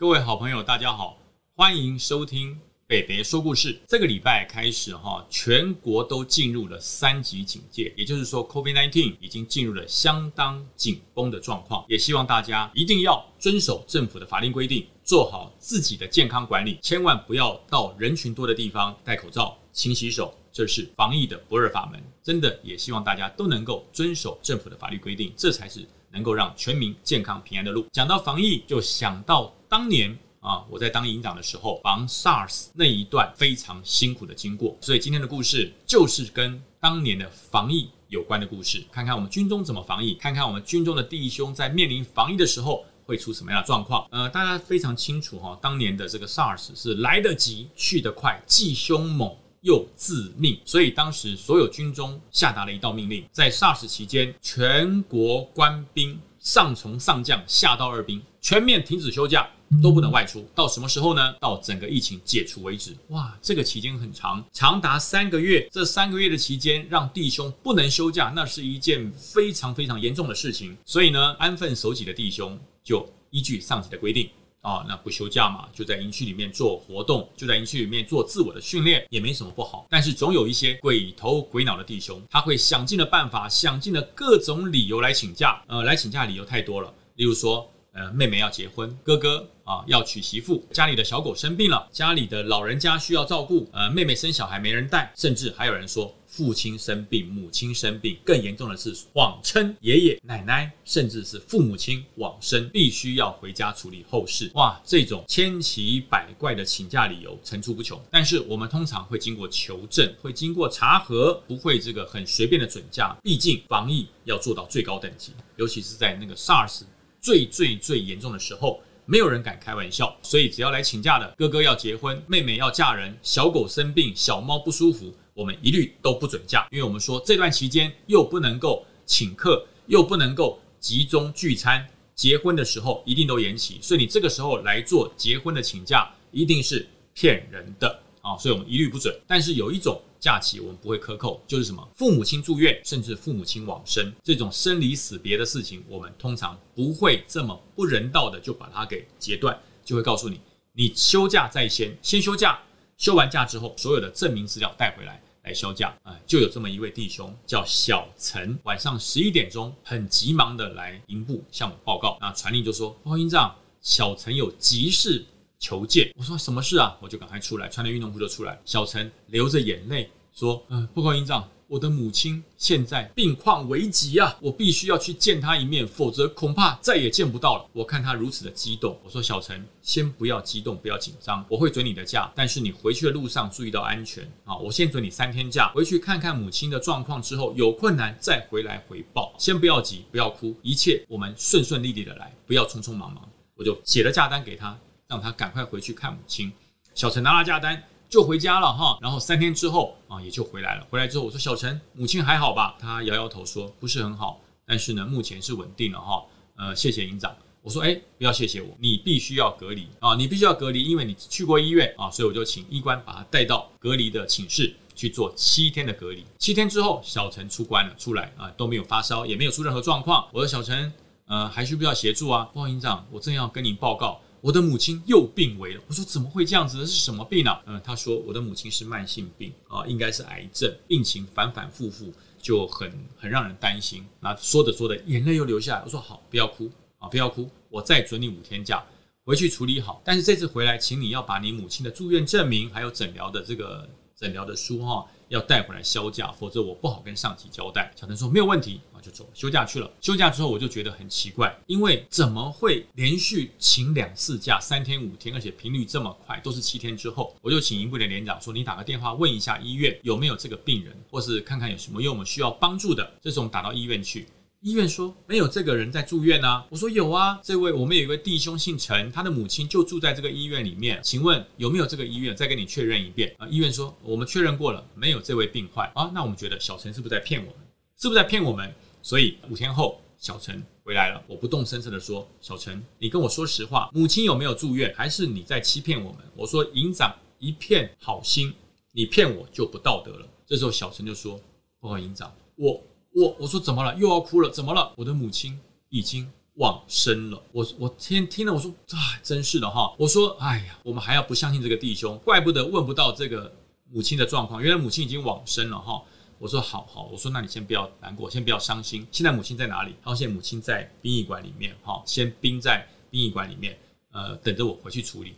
各位好朋友，大家好，欢迎收听北北说故事。这个礼拜开始哈，全国都进入了三级警戒，也就是说，COVID-19 已经进入了相当紧绷的状况。也希望大家一定要遵守政府的法令规定，做好自己的健康管理，千万不要到人群多的地方戴口罩、勤洗手，这是防疫的不二法门。真的也希望大家都能够遵守政府的法律规定，这才是。能够让全民健康平安的路。讲到防疫，就想到当年啊，我在当营长的时候防 SARS 那一段非常辛苦的经过。所以今天的故事就是跟当年的防疫有关的故事。看看我们军中怎么防疫，看看我们军中的弟兄在面临防疫的时候会出什么样的状况。呃，大家非常清楚哈，当年的这个 SARS 是来得急去得快，既凶猛。又自命，所以当时所有军中下达了一道命令，在 SARS 期间，全国官兵上从上将下到二兵，全面停止休假，都不能外出。到什么时候呢？到整个疫情解除为止。哇，这个期间很长，长达三个月。这三个月的期间，让弟兄不能休假，那是一件非常非常严重的事情。所以呢，安分守己的弟兄就依据上级的规定。啊，那不休假嘛，就在营区里面做活动，就在营区里面做自我的训练，也没什么不好。但是总有一些鬼头鬼脑的弟兄，他会想尽了办法，想尽了各种理由来请假。呃，来请假理由太多了，例如说，呃，妹妹要结婚，哥哥。啊，要娶媳妇，家里的小狗生病了，家里的老人家需要照顾，呃，妹妹生小孩没人带，甚至还有人说父亲生病，母亲生病，更严重的是谎称爷爷奶奶，甚至是父母亲往生，必须要回家处理后事。哇，这种千奇百怪的请假理由层出不穷。但是我们通常会经过求证，会经过查核，不会这个很随便的准假。毕竟防疫要做到最高等级，尤其是在那个 SARS 最最最严重的时候。没有人敢开玩笑，所以只要来请假的哥哥要结婚，妹妹要嫁人，小狗生病，小猫不舒服，我们一律都不准假，因为我们说这段期间又不能够请客，又不能够集中聚餐，结婚的时候一定都延期，所以你这个时候来做结婚的请假，一定是骗人的啊，所以我们一律不准。但是有一种。假期我们不会克扣，就是什么父母亲住院，甚至父母亲往生这种生离死别的事情，我们通常不会这么不人道的就把它给截断，就会告诉你，你休假在先，先休假，休完假之后，所有的证明资料带回来来休假啊。就有这么一位弟兄叫小陈，晚上十一点钟很急忙的来营部向我报告，那传令就说，报营长，小陈有急事。求见，我说什么事啊？我就赶快出来，穿着运动服就出来。小陈流着眼泪说：“嗯，报告营长，我的母亲现在病况危急啊，我必须要去见她一面，否则恐怕再也见不到了。”我看他如此的激动，我说：“小陈，先不要激动，不要紧张，我会准你的假，但是你回去的路上注意到安全啊。我先准你三天假，回去看看母亲的状况之后，有困难再回来回报。先不要急，不要哭，一切我们顺顺利利的来，不要匆匆忙忙。”我就写了假单给他。让他赶快回去看母亲。小陈拿了假单就回家了哈，然后三天之后啊也就回来了。回来之后我说小陈，母亲还好吧？他摇摇头说不是很好，但是呢目前是稳定了哈。呃，谢谢营长。我说哎，不要谢谢我，你必须要隔离啊，你必须要隔离，因为你去过医院啊，所以我就请医官把他带到隔离的寝室去做七天的隔离。七天之后，小陈出关了，出来啊都没有发烧，也没有出任何状况。我说小陈，呃，还需不需要协助啊？不好，营长，我正要跟您报告。我的母亲又病危了。我说怎么会这样子？呢是什么病呢？嗯，他说我的母亲是慢性病啊，应该是癌症，病情反反复复，就很很让人担心。那说着说着，眼泪又流下来。我说好，不要哭啊，不要哭，我再准你五天假，回去处理好。但是这次回来，请你要把你母亲的住院证明，还有诊疗的这个诊疗的书哈。要带回来休假，否则我不好跟上级交代。小陈说没有问题啊，就走休假去了。休假之后我就觉得很奇怪，因为怎么会连续请两次假，三天五天，而且频率这么快，都是七天之后，我就请营部的连长说，你打个电话问一下医院有没有这个病人，或是看看有什么用我们需要帮助的，这种打到医院去。医院说没有这个人在住院啊，我说有啊，这位我们有一位弟兄姓陈，他的母亲就住在这个医院里面，请问有没有这个医院？再跟你确认一遍啊。医院说我们确认过了，没有这位病患啊。那我们觉得小陈是不是在骗我们？是不是在骗我们？所以五天后小陈回来了，我不动声色的说，小陈，你跟我说实话，母亲有没有住院？还是你在欺骗我们？我说营长一片好心，你骗我就不道德了。这时候小陈就说，报告营长，我。我我说怎么了？又要哭了？怎么了？我的母亲已经往生了。我我听听了，我说啊，真是的哈。我说哎呀，我们还要不相信这个弟兄，怪不得问不到这个母亲的状况，原来母亲已经往生了哈。我说好好，我说那你先不要难过，先不要伤心。现在母亲在哪里？他说现在母亲在殡仪馆里面哈，先冰在殡仪馆里面，呃，等着我回去处理。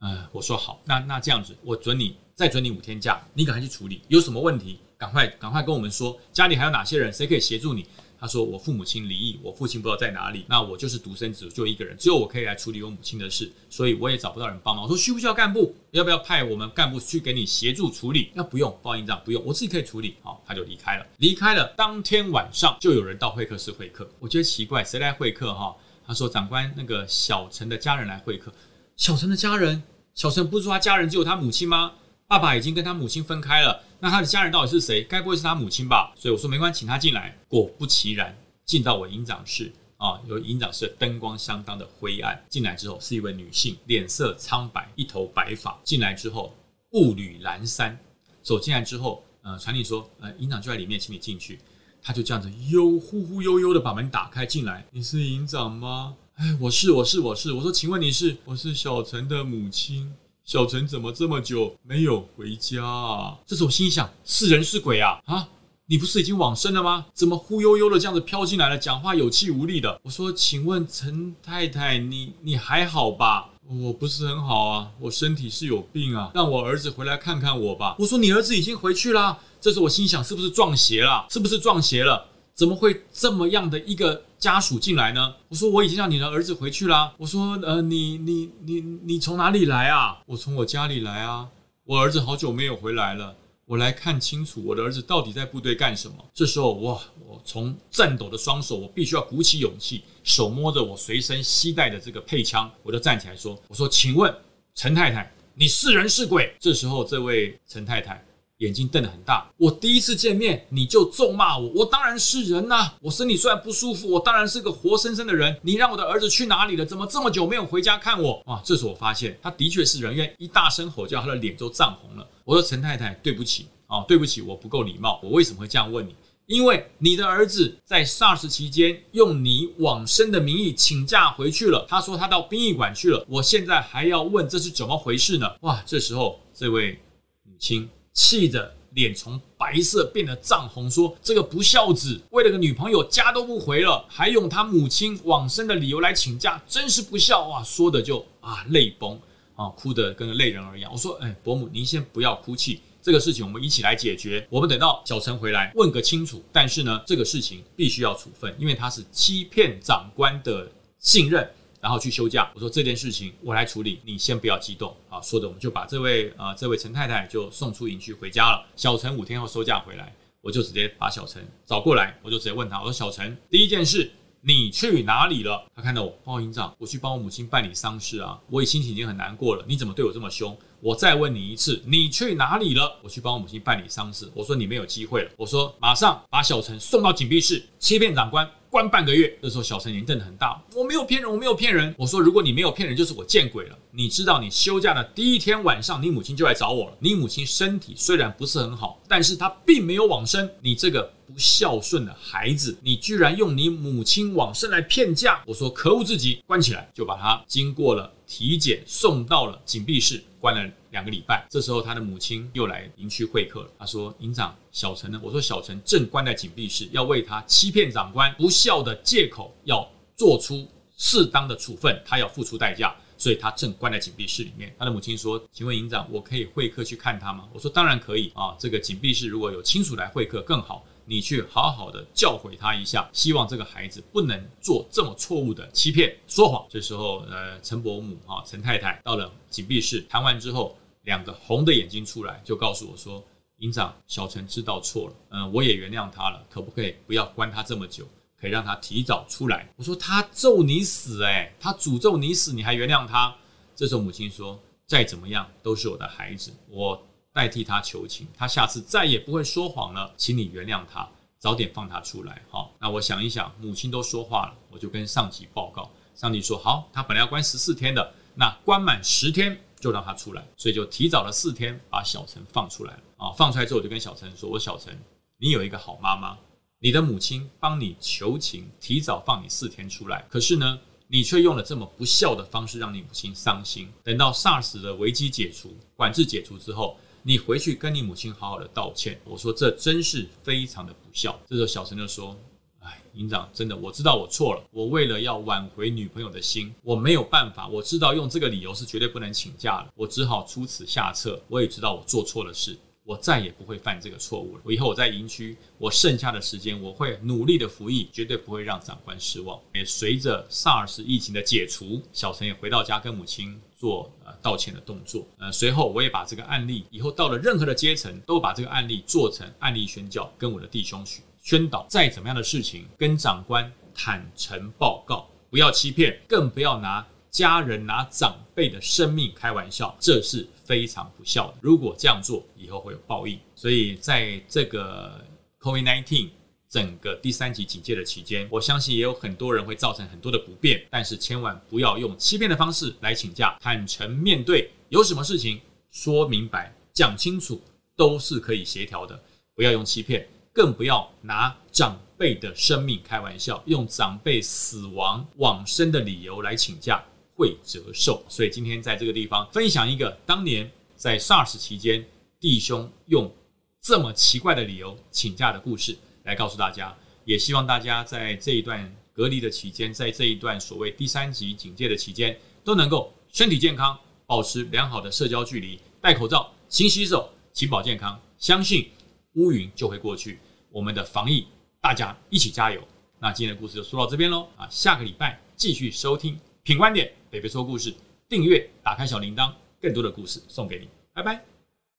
呃，我说好，那那这样子，我准你再准你五天假，你赶快去处理，有什么问题赶快赶快跟我们说，家里还有哪些人，谁可以协助你？他说我父母亲离异，我父亲不知道在哪里，那我就是独生子，就一个人，只有我可以来处理我母亲的事，所以我也找不到人帮忙。我说需不需要干部？要不要派我们干部去给你协助处理？那不用，报营长不用，我自己可以处理。好，他就离开了。离开了当天晚上就有人到会客室会客，我觉得奇怪，谁来会客哈？他说长官那个小陈的家人来会客，小陈的家人。小陈不是说他家人只有他母亲吗？爸爸已经跟他母亲分开了，那他的家人到底是谁？该不会是他母亲吧？所以我说没关系，请他进来。果不其然，进到我营长室啊，有营长室灯光相当的灰暗。进来之后是一位女性，脸色苍白，一头白发。进来之后步履蹒跚，走进来之后，呃，传令说，呃，营长就在里面，请你进去。他就这样子悠忽忽悠悠的把门打开进来。你是营长吗？哎，我是我是我是，我说，请问你是？我是小陈的母亲。小陈怎么这么久没有回家啊？这时我心想：是人是鬼啊？啊，你不是已经往生了吗？怎么忽悠悠的这样子飘进来了？讲话有气无力的。我说，请问陈太太，你你还好吧？我不是很好啊，我身体是有病啊，让我儿子回来看看我吧。我说，你儿子已经回去了。这时候我心想：是不是撞邪了？是不是撞邪了？怎么会这么样的一个家属进来呢？我说我已经让你的儿子回去了。我说呃，你你你你从哪里来啊？我从我家里来啊。我儿子好久没有回来了，我来看清楚我的儿子到底在部队干什么。这时候哇，我从颤抖的双手，我必须要鼓起勇气，手摸着我随身携带的这个配枪，我就站起来说：“我说，请问陈太太，你是人是鬼？”这时候这位陈太太。眼睛瞪得很大，我第一次见面你就咒骂我，我当然是人呐。我身体虽然不舒服，我当然是个活生生的人。你让我的儿子去哪里了？怎么这么久没有回家看我？哇！这时我发现他的确是人，因为一大声吼叫，他的脸都涨红了。我说陈太太，对不起啊，对不起，我不够礼貌。我为什么会这样问你？因为你的儿子在 SARS 期间用你往生的名义请假回去了，他说他到殡仪馆去了。我现在还要问这是怎么回事呢？哇！这时候这位母亲。气得脸从白色变得涨红，说：“这个不孝子为了个女朋友家都不回了，还用他母亲往生的理由来请假，真是不孝啊！”说的就啊泪崩啊，哭得跟个泪人儿一样。我说：“哎，伯母，您先不要哭泣，这个事情我们一起来解决。我们等到小陈回来问个清楚。但是呢，这个事情必须要处分，因为他是欺骗长官的信任。”然后去休假，我说这件事情我来处理，你先不要激动啊。说的我们就把这位啊这位陈太太就送出营区回家了。小陈五天后收假回来，我就直接把小陈找过来，我就直接问他，我说小陈，第一件事你去哪里了？他看到我报营长，我去帮我母亲办理丧事啊，我已心情已经很难过了，你怎么对我这么凶？我再问你一次，你去哪里了？我去帮我母亲办理丧事。我说你没有机会了，我说马上把小陈送到警闭室，欺骗长官。关半个月，这时候小陈眼瞪得很大，我没有骗人，我没有骗人。我说，如果你没有骗人，就是我见鬼了。你知道，你休假的第一天晚上，你母亲就来找我了。你母亲身体虽然不是很好，但是她并没有往生。你这个不孝顺的孩子，你居然用你母亲往生来骗假！我说，可恶至极，关起来，就把他经过了体检，送到了紧闭室，关了。两个礼拜，这时候他的母亲又来营区会客了。他说：“营长，小陈呢？”我说：“小陈正关在紧闭室，要为他欺骗长官、不孝的借口，要做出适当的处分，他要付出代价，所以他正关在紧闭室里面。”他的母亲说：“请问营长，我可以会客去看他吗？”我说：“当然可以啊，这个紧闭室如果有亲属来会客更好。”你去好好的教诲他一下，希望这个孩子不能做这么错误的欺骗、说谎。这时候，呃，陈伯母啊，陈太太到了紧闭室，谈完之后，两个红的眼睛出来，就告诉我说：“营长，小陈知道错了，嗯，我也原谅他了，可不可以不要关他这么久，可以让他提早出来？”我说：“他咒你死，哎，他诅咒你死，你还原谅他？”这时候母亲说：“再怎么样都是我的孩子，我。”代替他求情，他下次再也不会说谎了，请你原谅他，早点放他出来。好，那我想一想，母亲都说话了，我就跟上级报告。上级说好，他本来要关十四天的，那关满十天就让他出来，所以就提早了四天把小陈放出来了。啊，放出来之后，我就跟小陈说：“我小陈，你有一个好妈妈，你的母亲帮你求情，提早放你四天出来，可是呢，你却用了这么不孝的方式让你母亲伤心。等到 SARS 的危机解除、管制解除之后，你回去跟你母亲好好的道歉。我说这真是非常的不孝。这时候小陈就说：“哎，营长，真的我知道我错了，我为了要挽回女朋友的心，我没有办法。我知道用这个理由是绝对不能请假了，我只好出此下策。我也知道我做错了事。”我再也不会犯这个错误了。我以后我在营区，我剩下的时间我会努力的服役，绝对不会让长官失望。也随着 SARS 疫情的解除，小陈也回到家跟母亲做呃道歉的动作。呃，随后我也把这个案例，以后到了任何的阶层，都把这个案例做成案例宣教，跟我的弟兄去宣导。再怎么样的事情，跟长官坦诚报告，不要欺骗，更不要拿。家人拿长辈的生命开玩笑，这是非常不孝的。如果这样做，以后会有报应。所以，在这个 COVID-19 整个第三级警戒的期间，我相信也有很多人会造成很多的不便，但是千万不要用欺骗的方式来请假，坦诚面对，有什么事情说明白、讲清楚，都是可以协调的。不要用欺骗，更不要拿长辈的生命开玩笑，用长辈死亡往生的理由来请假。会折寿，所以今天在这个地方分享一个当年在 SARS 期间弟兄用这么奇怪的理由请假的故事，来告诉大家。也希望大家在这一段隔离的期间，在这一段所谓第三级警戒的期间，都能够身体健康，保持良好的社交距离，戴口罩，勤洗手，勤保健康。相信乌云就会过去，我们的防疫大家一起加油。那今天的故事就说到这边喽啊，下个礼拜继续收听品观点。北北说故事，订阅，打开小铃铛，更多的故事送给你，拜拜。